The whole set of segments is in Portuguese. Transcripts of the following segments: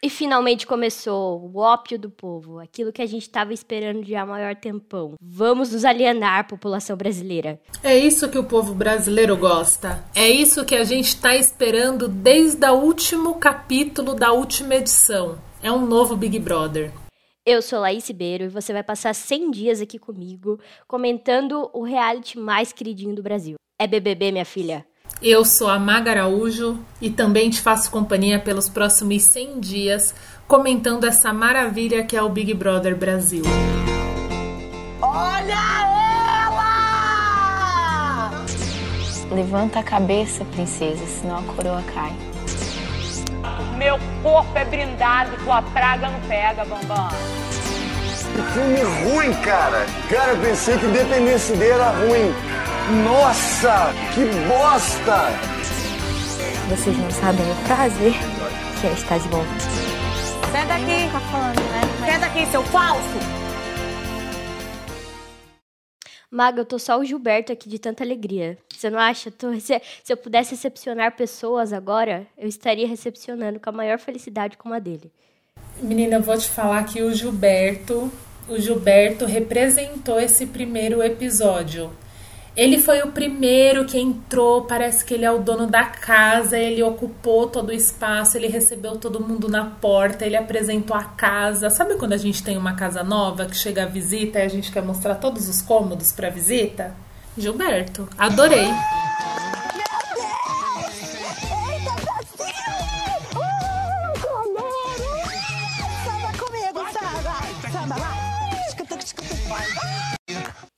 E finalmente começou o ópio do povo, aquilo que a gente estava esperando de há maior tempão. Vamos nos alienar, população brasileira. É isso que o povo brasileiro gosta. É isso que a gente está esperando desde o último capítulo da última edição. É um novo Big Brother. Eu sou Laís Ribeiro e você vai passar 100 dias aqui comigo comentando o reality mais queridinho do Brasil. É BBB, minha filha. Eu sou a Maga Araújo e também te faço companhia pelos próximos 100 dias comentando essa maravilha que é o Big Brother Brasil. Olha ela! Levanta a cabeça, princesa, senão a coroa cai. Meu corpo é brindado, tua praga não pega, Bambam. Que filme ruim, cara. Cara, eu pensei que Independência Day era ruim. Nossa, que bosta! Vocês não sabem o prazer que é estar de volta. Senta aqui. Tá falando, né? Senta aqui, seu falso. Maga, eu tô só o Gilberto aqui de tanta alegria. Você não acha? Tô- se, se eu pudesse recepcionar pessoas agora, eu estaria recepcionando com a maior felicidade como a dele. Menina, eu vou te falar que o Gilberto, o Gilberto representou esse primeiro episódio. Ele foi o primeiro que entrou, parece que ele é o dono da casa, ele ocupou todo o espaço, ele recebeu todo mundo na porta, ele apresentou a casa. Sabe quando a gente tem uma casa nova que chega a visita e a gente quer mostrar todos os cômodos para visita? Gilberto, adorei.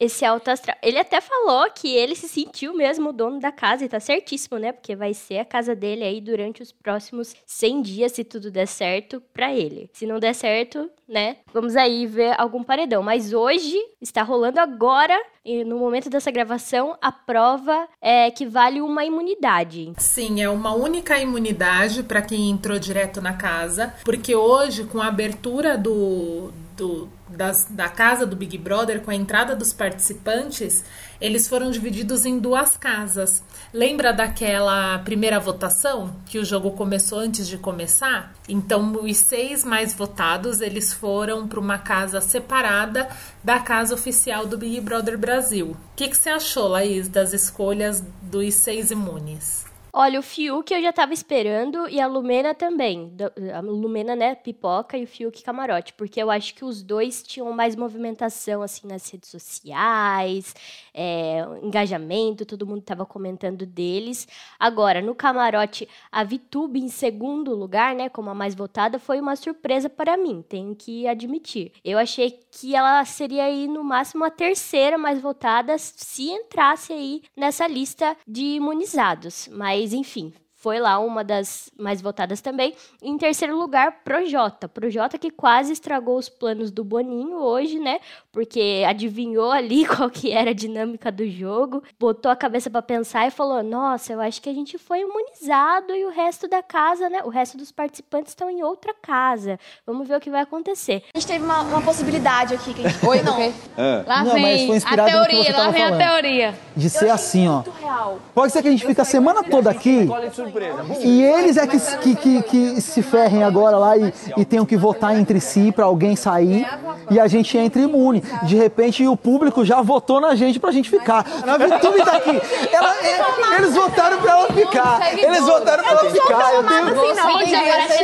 Esse alto astral. Ele até falou que ele se sentiu mesmo o dono da casa e tá certíssimo, né? Porque vai ser a casa dele aí durante os próximos 100 dias, se tudo der certo, pra ele. Se não der certo, né? Vamos aí ver algum paredão. Mas hoje está rolando agora, e no momento dessa gravação, a prova é que vale uma imunidade. Sim, é uma única imunidade para quem entrou direto na casa, porque hoje, com a abertura do, do- das- da casa do Big Brother, com a entrada dos participantes, eles foram divididos em duas casas. Lembra daquela primeira votação que o jogo começou antes de começar? Então, os seis mais votados eles foram para uma casa separada da casa oficial do Big Brother Brasil. O que, que você achou, Laís, das escolhas dos seis imunes? Olha, o Fiuk eu já tava esperando e a Lumena também. A Lumena, né, pipoca e o Fiuk camarote. Porque eu acho que os dois tinham mais movimentação, assim, nas redes sociais, é, engajamento, todo mundo tava comentando deles. Agora, no camarote, a Vitube em segundo lugar, né, como a mais votada, foi uma surpresa para mim, tenho que admitir. Eu achei que ela seria aí, no máximo, a terceira mais votada se entrasse aí nessa lista de imunizados. Mas, enfim, foi lá uma das mais votadas também. Em terceiro lugar, Projota. Projota que quase estragou os planos do Boninho hoje, né? Porque adivinhou ali qual que era a dinâmica do jogo, botou a cabeça pra pensar e falou: "Nossa, eu acho que a gente foi imunizado e o resto da casa, né? O resto dos participantes estão em outra casa. Vamos ver o que vai acontecer". A gente teve uma, uma possibilidade aqui. Que a gente... Oi, não. Lá Não, mas vem foi a teoria, lá vem a falando. teoria. De ser assim, ó. Real. Pode ser que a gente fique a semana toda aqui e eles é que, que, que, que se ferrem agora lá e, e tenham que votar entre si pra alguém sair e a gente entre imune. De repente o público já votou na gente pra gente ficar. A Vitube tá aqui. Ela- é- eles votaram pra ela ficar. Eles votaram pra ela ficar. Eu tenho,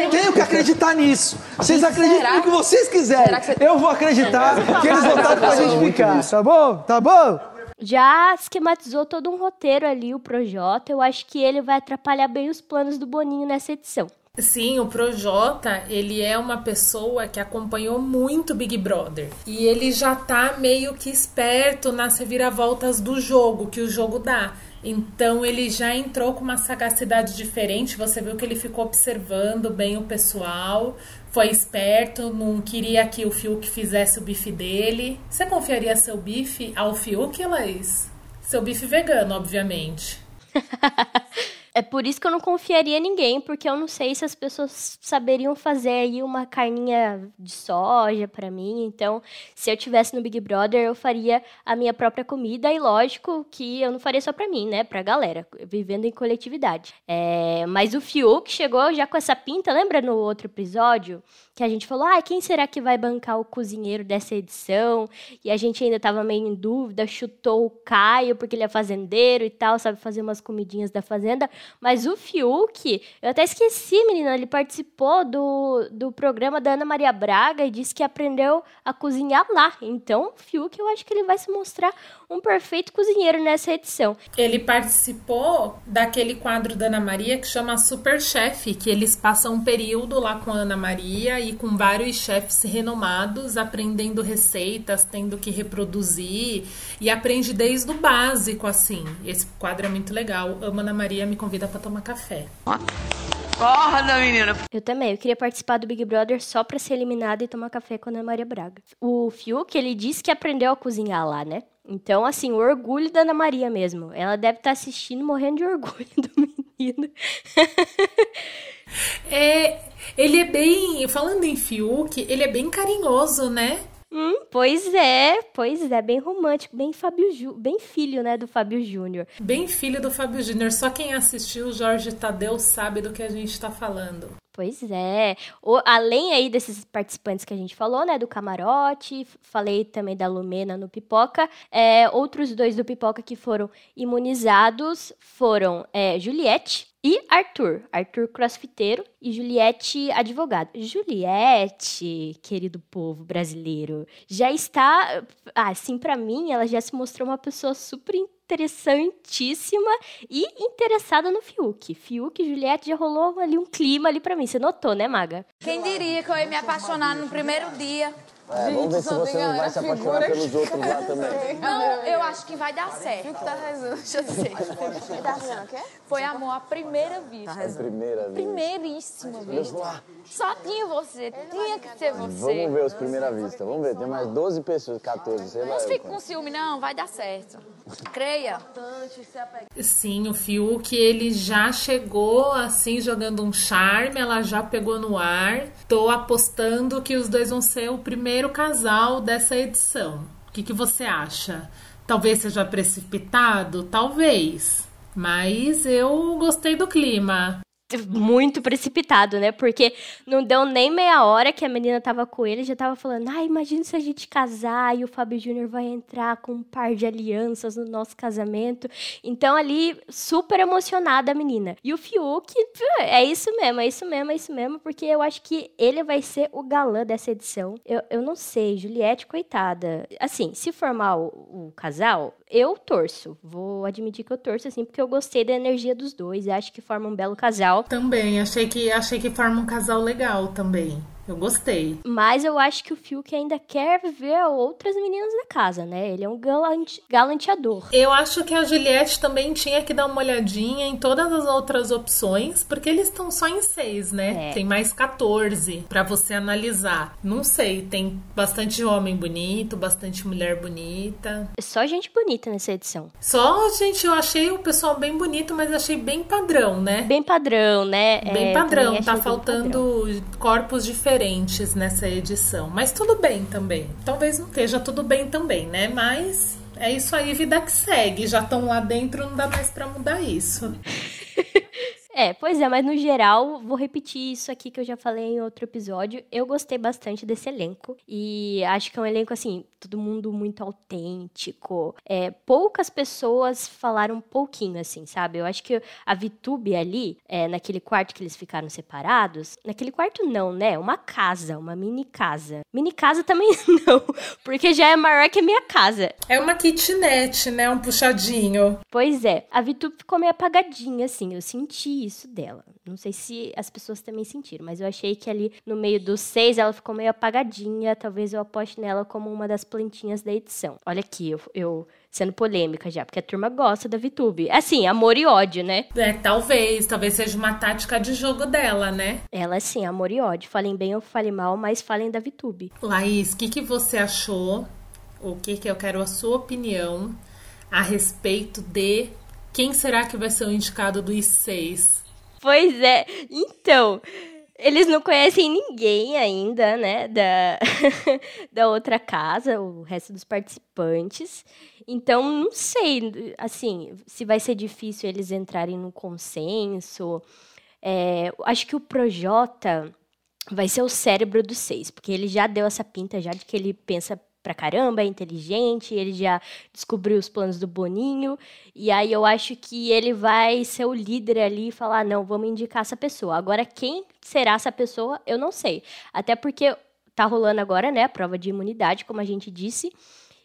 eu tenho que acreditar nisso. Vocês acreditam no que vocês quiserem. Eu vou acreditar que eles votaram pra gente ficar. Tá bom? Tá bom? Já esquematizou todo um roteiro ali, o Projota. Eu acho que ele vai atrapalhar bem os planos do Boninho nessa edição. Sim, o Projota, ele é uma pessoa que acompanhou muito Big Brother. E ele já tá meio que esperto nas reviravoltas do jogo, que o jogo dá. Então ele já entrou com uma sagacidade diferente. Você viu que ele ficou observando bem o pessoal, foi esperto, não queria que o Fiuk fizesse o bife dele. Você confiaria seu bife ao Fiuk, Laís? Seu bife vegano, obviamente. É por isso que eu não confiaria em ninguém, porque eu não sei se as pessoas saberiam fazer aí uma carninha de soja para mim. Então, se eu tivesse no Big Brother, eu faria a minha própria comida e lógico que eu não faria só para mim, né, pra galera, vivendo em coletividade. É, mas o Fiuk chegou já com essa pinta, lembra no outro episódio que a gente falou: "Ah, quem será que vai bancar o cozinheiro dessa edição?" E a gente ainda tava meio em dúvida, chutou o Caio porque ele é fazendeiro e tal, sabe fazer umas comidinhas da fazenda, mas o Fiuk, eu até esqueci, menina, ele participou do, do programa da Ana Maria Braga e disse que aprendeu a cozinhar lá. Então, o Fiuk, eu acho que ele vai se mostrar um perfeito cozinheiro nessa edição. Ele participou daquele quadro da Ana Maria que chama Super Chef, que eles passam um período lá com a Ana Maria e com vários chefs renomados, aprendendo receitas, tendo que reproduzir e aprende desde o básico, assim. Esse quadro é muito legal. Ama Ana Maria me convida para tomar café. Acorda, menina. Eu também, eu queria participar do Big Brother só pra ser eliminada e tomar café com a Ana Maria Braga. O Fiuk, ele disse que aprendeu a cozinhar lá, né? Então, assim, o orgulho da Ana Maria mesmo. Ela deve estar assistindo morrendo de orgulho do menino. é, ele é bem. Falando em Fiuk, ele é bem carinhoso, né? Hum, pois é, pois é, bem romântico, bem Fábio Ju, bem filho, né, do Fábio Júnior. Bem filho do Fábio Júnior. Só quem assistiu o Jorge Tadeu sabe do que a gente tá falando. Pois é. O, além aí desses participantes que a gente falou, né, do camarote, falei também da Lumena no Pipoca, é, outros dois do Pipoca que foram imunizados foram é, Juliette e Arthur. Arthur crossfiteiro e Juliette advogado. Juliette, querido povo brasileiro, já está, assim, para mim, ela já se mostrou uma pessoa super interessantíssima e interessada no Fiuk. Fiuk e Juliette já rolou ali um clima ali para mim. Você notou, né, Maga? Quem diria que eu ia me apaixonar no primeiro dia? É, vamos ver se você não vai se apaixonar pelos outros lá também. Não, eu acho que vai dar certo. tá rezando, deixa eu dizer. Tá quê? Foi amor à primeira vista. A primeira vez. Primeiríssima vista. Só tinha você, tinha que ser você. Vamos ver os primeira vista. Vamos ver, tem mais 12 pessoas, 14, sei lá. Não fique com ciúme, não, vai dar certo. Creia. Sim, o Fiuk, ele já chegou assim, jogando um charme, ela já pegou no ar. Tô apostando que os dois vão ser o primeiro casal dessa edição. O que, que você acha? Talvez seja precipitado? Talvez. Mas eu gostei do clima muito precipitado, né? Porque não deu nem meia hora que a menina tava com ele, já tava falando: "Ah, imagina se a gente casar e o Fábio Júnior vai entrar com um par de alianças no nosso casamento". Então ali super emocionada a menina. E o Fiuk, é isso mesmo, é isso mesmo, é isso mesmo, porque eu acho que ele vai ser o galã dessa edição. Eu, eu não sei, Juliette, coitada. Assim, se formar o, o casal, eu torço. Vou admitir que eu torço, assim, porque eu gostei da energia dos dois. Acho que forma um belo casal. Também, achei que, achei que forma um casal legal também. Eu gostei. Mas eu acho que o Fiuk ainda quer ver outras meninas na casa, né? Ele é um galante, galanteador. Eu acho que a Juliette também tinha que dar uma olhadinha em todas as outras opções, porque eles estão só em seis, né? É. Tem mais 14 para você analisar. Não sei, tem bastante homem bonito, bastante mulher bonita. Só gente bonita nessa edição. Só, gente, eu achei o pessoal bem bonito, mas achei bem padrão, né? Bem padrão, né? Bem é, padrão. Tá faltando padrão. corpos diferentes diferentes nessa edição. Mas tudo bem também. Talvez não esteja tudo bem também, né? Mas é isso aí, vida que segue. Já estão lá dentro, não dá mais para mudar isso. É, pois é, mas no geral, vou repetir isso aqui que eu já falei em outro episódio. Eu gostei bastante desse elenco. E acho que é um elenco, assim, todo mundo muito autêntico. É, poucas pessoas falaram um pouquinho, assim, sabe? Eu acho que a Vitube ali, é, naquele quarto que eles ficaram separados, naquele quarto não, né? Uma casa, uma mini casa. Mini casa também não, porque já é maior que a minha casa. É uma kitnet, né? Um puxadinho. Pois é. A Vitube ficou meio apagadinha, assim. Eu senti isso dela. Não sei se as pessoas também sentiram, mas eu achei que ali no meio dos seis ela ficou meio apagadinha. Talvez eu aposte nela como uma das plantinhas da edição. Olha aqui, eu, eu sendo polêmica já, porque a turma gosta da VTube. Assim, amor e ódio, né? É, talvez, talvez seja uma tática de jogo dela, né? Ela sim, amor e ódio. Falem bem ou falem mal, mas falem da VTube. Laís, o que, que você achou? O que que eu quero a sua opinião a respeito de Quem será que vai ser o indicado dos seis? Pois é. Então, eles não conhecem ninguém ainda, né, da, da outra casa, o resto dos participantes. Então, não sei, assim, se vai ser difícil eles entrarem no consenso. É, acho que o Projota vai ser o cérebro dos seis, porque ele já deu essa pinta já de que ele pensa pra caramba, é inteligente, ele já descobriu os planos do Boninho, e aí eu acho que ele vai ser o líder ali e falar, não, vamos indicar essa pessoa. Agora, quem será essa pessoa, eu não sei. Até porque tá rolando agora, né, a prova de imunidade, como a gente disse,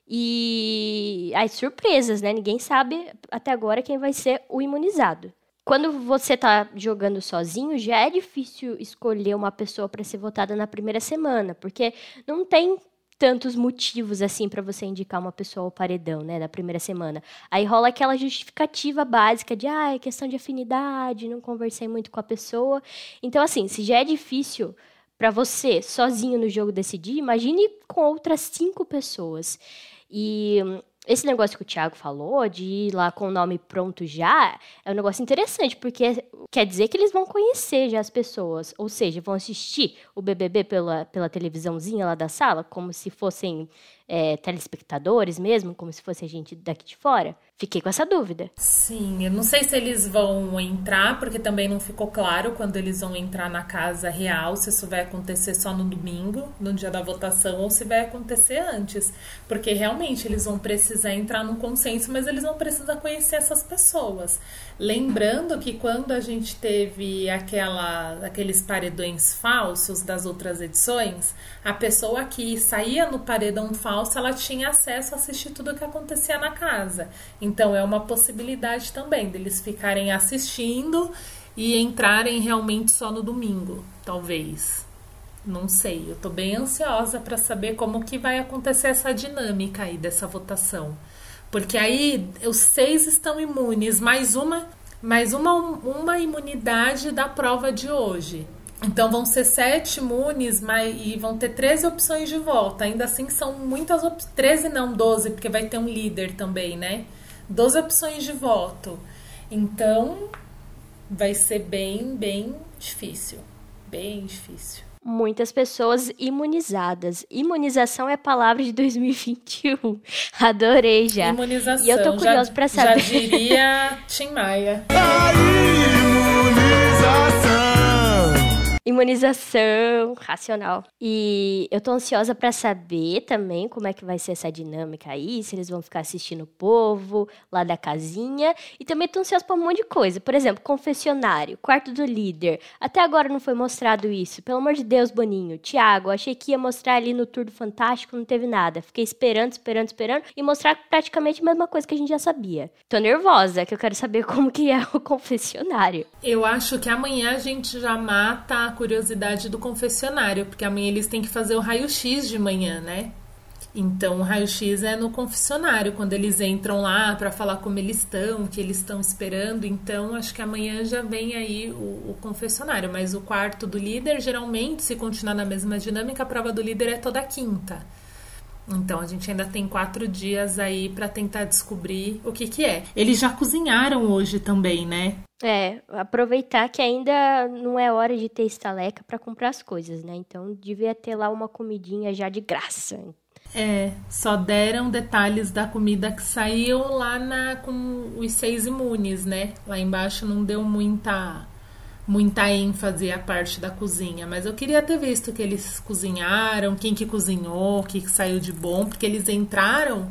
e as surpresas, né? Ninguém sabe até agora quem vai ser o imunizado. Quando você tá jogando sozinho, já é difícil escolher uma pessoa para ser votada na primeira semana, porque não tem tantos motivos assim para você indicar uma pessoa ao paredão, né, na primeira semana. Aí rola aquela justificativa básica de, ah, é questão de afinidade, não conversei muito com a pessoa. Então assim, se já é difícil para você sozinho no jogo decidir, imagine com outras cinco pessoas. E esse negócio que o Thiago falou, de ir lá com o nome pronto já, é um negócio interessante, porque quer dizer que eles vão conhecer já as pessoas. Ou seja, vão assistir o BBB pela, pela televisãozinha lá da sala, como se fossem é, telespectadores mesmo, como se fosse a gente daqui de fora? Fiquei com essa dúvida. Sim, eu não sei se eles vão entrar, porque também não ficou claro quando eles vão entrar na casa real, se isso vai acontecer só no domingo, no dia da votação, ou se vai acontecer antes. Porque realmente eles vão precisar entrar num consenso, mas eles vão precisar conhecer essas pessoas. Lembrando que quando a gente teve aquela, aqueles paredões falsos das outras edições, a pessoa que saía no paredão falso, ela tinha acesso a assistir tudo o que acontecia na casa. Então é uma possibilidade também deles ficarem assistindo e entrarem realmente só no domingo, talvez. Não sei, eu tô bem ansiosa para saber como que vai acontecer essa dinâmica aí dessa votação. Porque aí os seis estão imunes, mais uma, mais uma, uma imunidade da prova de hoje. Então vão ser sete imunes mas, e vão ter 13 opções de volta. Ainda assim são muitas opções. 13 não, 12, porque vai ter um líder também, né? 12 opções de voto. Então vai ser bem, bem difícil. Bem difícil muitas pessoas imunizadas. Imunização é palavra de 2021. Adorei já. Imunização. E eu tô curiosa para saber. Já diria Tim Maia. Imunização racional. E eu tô ansiosa para saber também como é que vai ser essa dinâmica aí, se eles vão ficar assistindo o povo lá da casinha. E também tô ansiosa pra um monte de coisa. Por exemplo, confessionário, quarto do líder. Até agora não foi mostrado isso. Pelo amor de Deus, Boninho. Tiago, achei que ia mostrar ali no Tour do Fantástico, não teve nada. Fiquei esperando, esperando, esperando e mostrar praticamente a mesma coisa que a gente já sabia. Tô nervosa, que eu quero saber como que é o confessionário. Eu acho que amanhã a gente já mata a curiosidade do confessionário, porque amanhã eles têm que fazer o raio-x de manhã, né? Então, o raio-x é no confessionário, quando eles entram lá para falar como eles estão, o que eles estão esperando. Então, acho que amanhã já vem aí o, o, confessionário. Mas o quarto do líder, geralmente, se continuar na mesma dinâmica, a prova do líder é toda quinta. Então, a gente ainda tem quatro dias aí para tentar descobrir o que, que é. Eles já cozinharam hoje também, né? É, aproveitar que ainda não é hora de ter estaleca para comprar as coisas, né? Então devia ter lá uma comidinha já de graça. É, só deram detalhes da comida que saiu lá na com os seis imunes, né? Lá embaixo não deu muita muita ênfase a parte da cozinha, mas eu queria ter visto que eles cozinharam, quem que cozinhou, o que, que saiu de bom, porque eles entraram,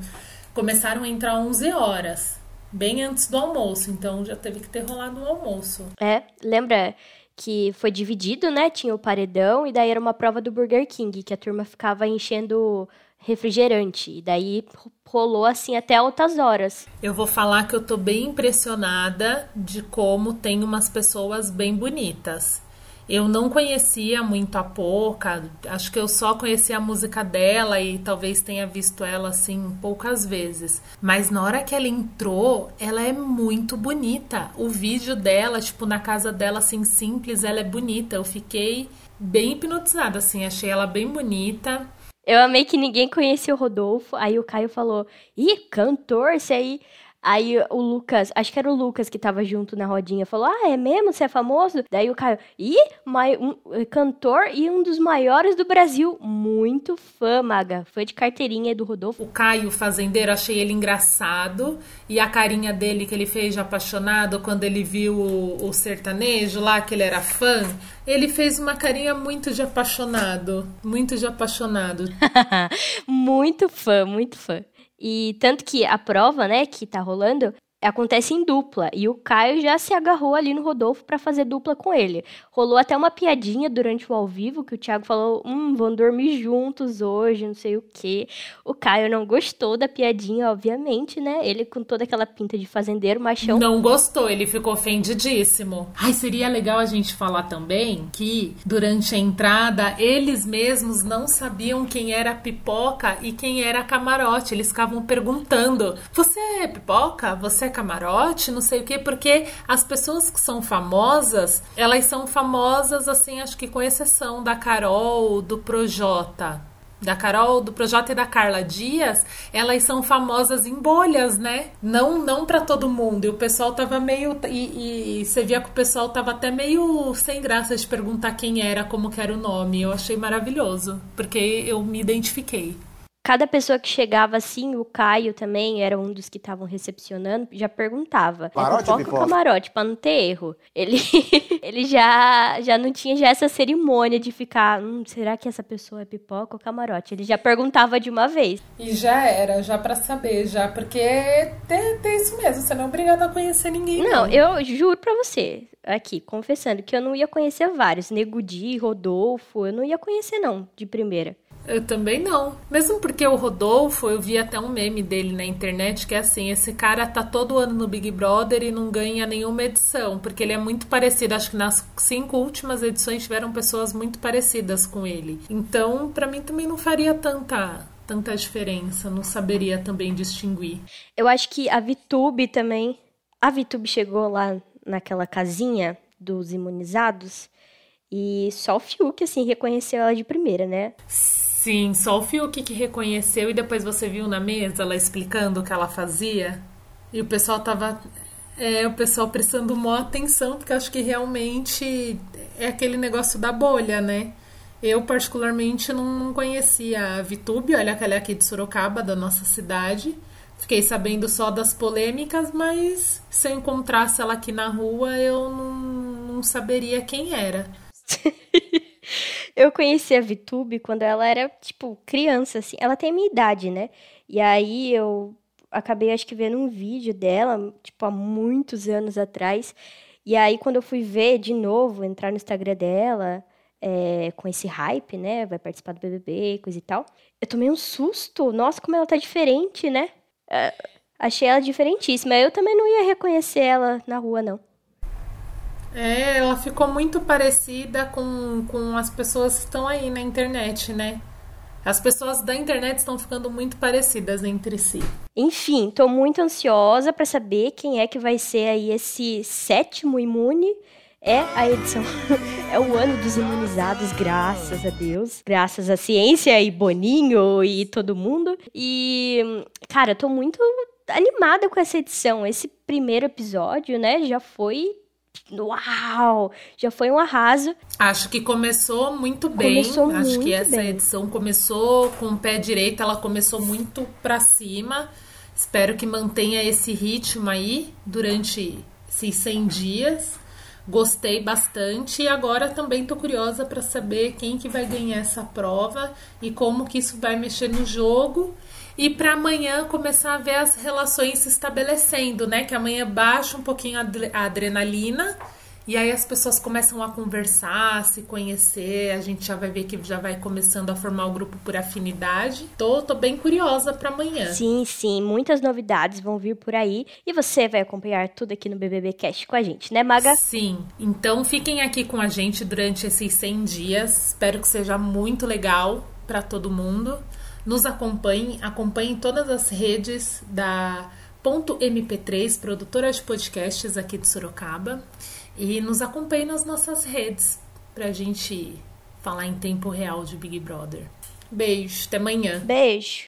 começaram a entrar 11 horas bem antes do almoço, então já teve que ter rolado um almoço. É, lembra que foi dividido, né? Tinha o paredão e daí era uma prova do Burger King, que a turma ficava enchendo refrigerante. E daí rolou assim até altas horas. Eu vou falar que eu tô bem impressionada de como tem umas pessoas bem bonitas. Eu não conhecia muito a Poca, acho que eu só conhecia a música dela e talvez tenha visto ela assim poucas vezes. Mas na hora que ela entrou, ela é muito bonita. O vídeo dela, tipo, na casa dela, assim, simples, ela é bonita. Eu fiquei bem hipnotizada, assim, achei ela bem bonita. Eu amei que ninguém conhecia o Rodolfo. Aí o Caio falou: Ih, cantor, esse aí. Aí o Lucas, acho que era o Lucas que tava junto na rodinha, falou: Ah, é mesmo? Você é famoso? Daí o Caio, ih, mai- um, cantor e um dos maiores do Brasil. Muito fã, Maga. Foi de carteirinha do Rodolfo. O Caio Fazendeiro, achei ele engraçado. E a carinha dele que ele fez de apaixonado quando ele viu o, o sertanejo lá, que ele era fã. Ele fez uma carinha muito de apaixonado. Muito de apaixonado. muito fã, muito fã. E tanto que a prova, né, que tá rolando, acontece em dupla. E o Caio já se agarrou ali no Rodolfo pra fazer dupla com ele. Rolou até uma piadinha durante o ao vivo que o Thiago falou: hum, vão dormir juntos hoje, não sei o quê. O Caio não gostou da piadinha, obviamente, né? Ele com toda aquela pinta de fazendeiro, machão. Não gostou, ele ficou ofendidíssimo. Ai, seria legal a gente falar também que durante a entrada eles mesmos não sabiam quem era pipoca e quem era camarote. Eles ficavam perguntando: "Você é pipoca? Você é camarote?" Não sei o quê, porque as pessoas que são famosas, elas são famosas assim, acho que com exceção da Carol, do Projota da Carol, do Projota e da Carla Dias, elas são famosas em bolhas, né? Não não para todo mundo. E o pessoal tava meio e, e, e, você via que o pessoal tava até meio sem graça de perguntar quem era, como que era o nome. Eu achei maravilhoso, porque eu me identifiquei. Cada pessoa que chegava assim, o Caio também era um dos que estavam recepcionando, já perguntava. Camarote pipoca ou camarote, pra não ter erro. Ele, ele já, já não tinha já essa cerimônia de ficar, hum, será que essa pessoa é pipoca ou camarote? Ele já perguntava de uma vez. E já era, já para saber, já, porque tem, tem isso mesmo, você não é obrigado a conhecer ninguém. Não, eu juro pra você, aqui, confessando, que eu não ia conhecer vários. Nego Di, Rodolfo, eu não ia conhecer não, de primeira. Eu também não. Mesmo porque o Rodolfo, eu vi até um meme dele na internet que é assim: esse cara tá todo ano no Big Brother e não ganha nenhuma edição, porque ele é muito parecido. Acho que nas cinco últimas edições tiveram pessoas muito parecidas com ele. Então, pra mim também não faria tanta tanta diferença, não saberia também distinguir. Eu acho que a Vitube também. A Vitube chegou lá naquela casinha dos imunizados e só o Fiuk, assim, reconheceu ela de primeira, né? Sim, só o Fiuk que reconheceu e depois você viu na mesa ela explicando o que ela fazia. E o pessoal tava. É, o pessoal prestando maior atenção, porque acho que realmente é aquele negócio da bolha, né? Eu, particularmente, não conhecia a Vitube, olha que ela é aqui de Sorocaba, da nossa cidade. Fiquei sabendo só das polêmicas, mas se eu encontrasse ela aqui na rua, eu não, não saberia quem era. eu conheci a Vitube quando ela era, tipo, criança, assim. Ela tem a minha idade, né? E aí eu acabei, acho que, vendo um vídeo dela, tipo, há muitos anos atrás. E aí, quando eu fui ver de novo, entrar no Instagram dela, é, com esse hype, né? Vai participar do BBB, coisa e tal. Eu tomei um susto. Nossa, como ela tá diferente, né? É, achei ela diferentíssima. Eu também não ia reconhecer ela na rua, não. É, ela ficou muito parecida com, com as pessoas que estão aí na internet, né? As pessoas da internet estão ficando muito parecidas entre si. Enfim, tô muito ansiosa para saber quem é que vai ser aí esse sétimo imune. É a edição, é o ano dos imunizados, graças a Deus, graças à ciência e Boninho e todo mundo. E, cara, tô muito animada com essa edição. Esse primeiro episódio, né, já foi Uau! Já foi um arraso. Acho que começou muito bem. Começou Acho muito que essa bem. edição começou com o pé direito, ela começou muito pra cima. Espero que mantenha esse ritmo aí durante esses 100 dias. Gostei bastante e agora também tô curiosa para saber quem que vai ganhar essa prova e como que isso vai mexer no jogo. E para amanhã começar a ver as relações se estabelecendo, né? Que amanhã baixa um pouquinho a adre- a adrenalina e aí as pessoas começam a conversar, se conhecer. A gente já vai ver que já vai começando a formar o grupo por afinidade. Tô, tô bem curiosa para amanhã. Sim, sim, muitas novidades vão vir por aí e você vai acompanhar tudo aqui no BBB Cast com a gente, né, Maga? Sim, então fiquem aqui com a gente durante esses 100 dias. Espero que seja muito legal para todo mundo. Nos acompanhem, acompanhem todas as redes da Ponto MP3, produtora de podcasts aqui de Sorocaba. E nos acompanhem nas nossas redes pra gente falar em tempo real de Big Brother. Beijo, até amanhã. Beijo!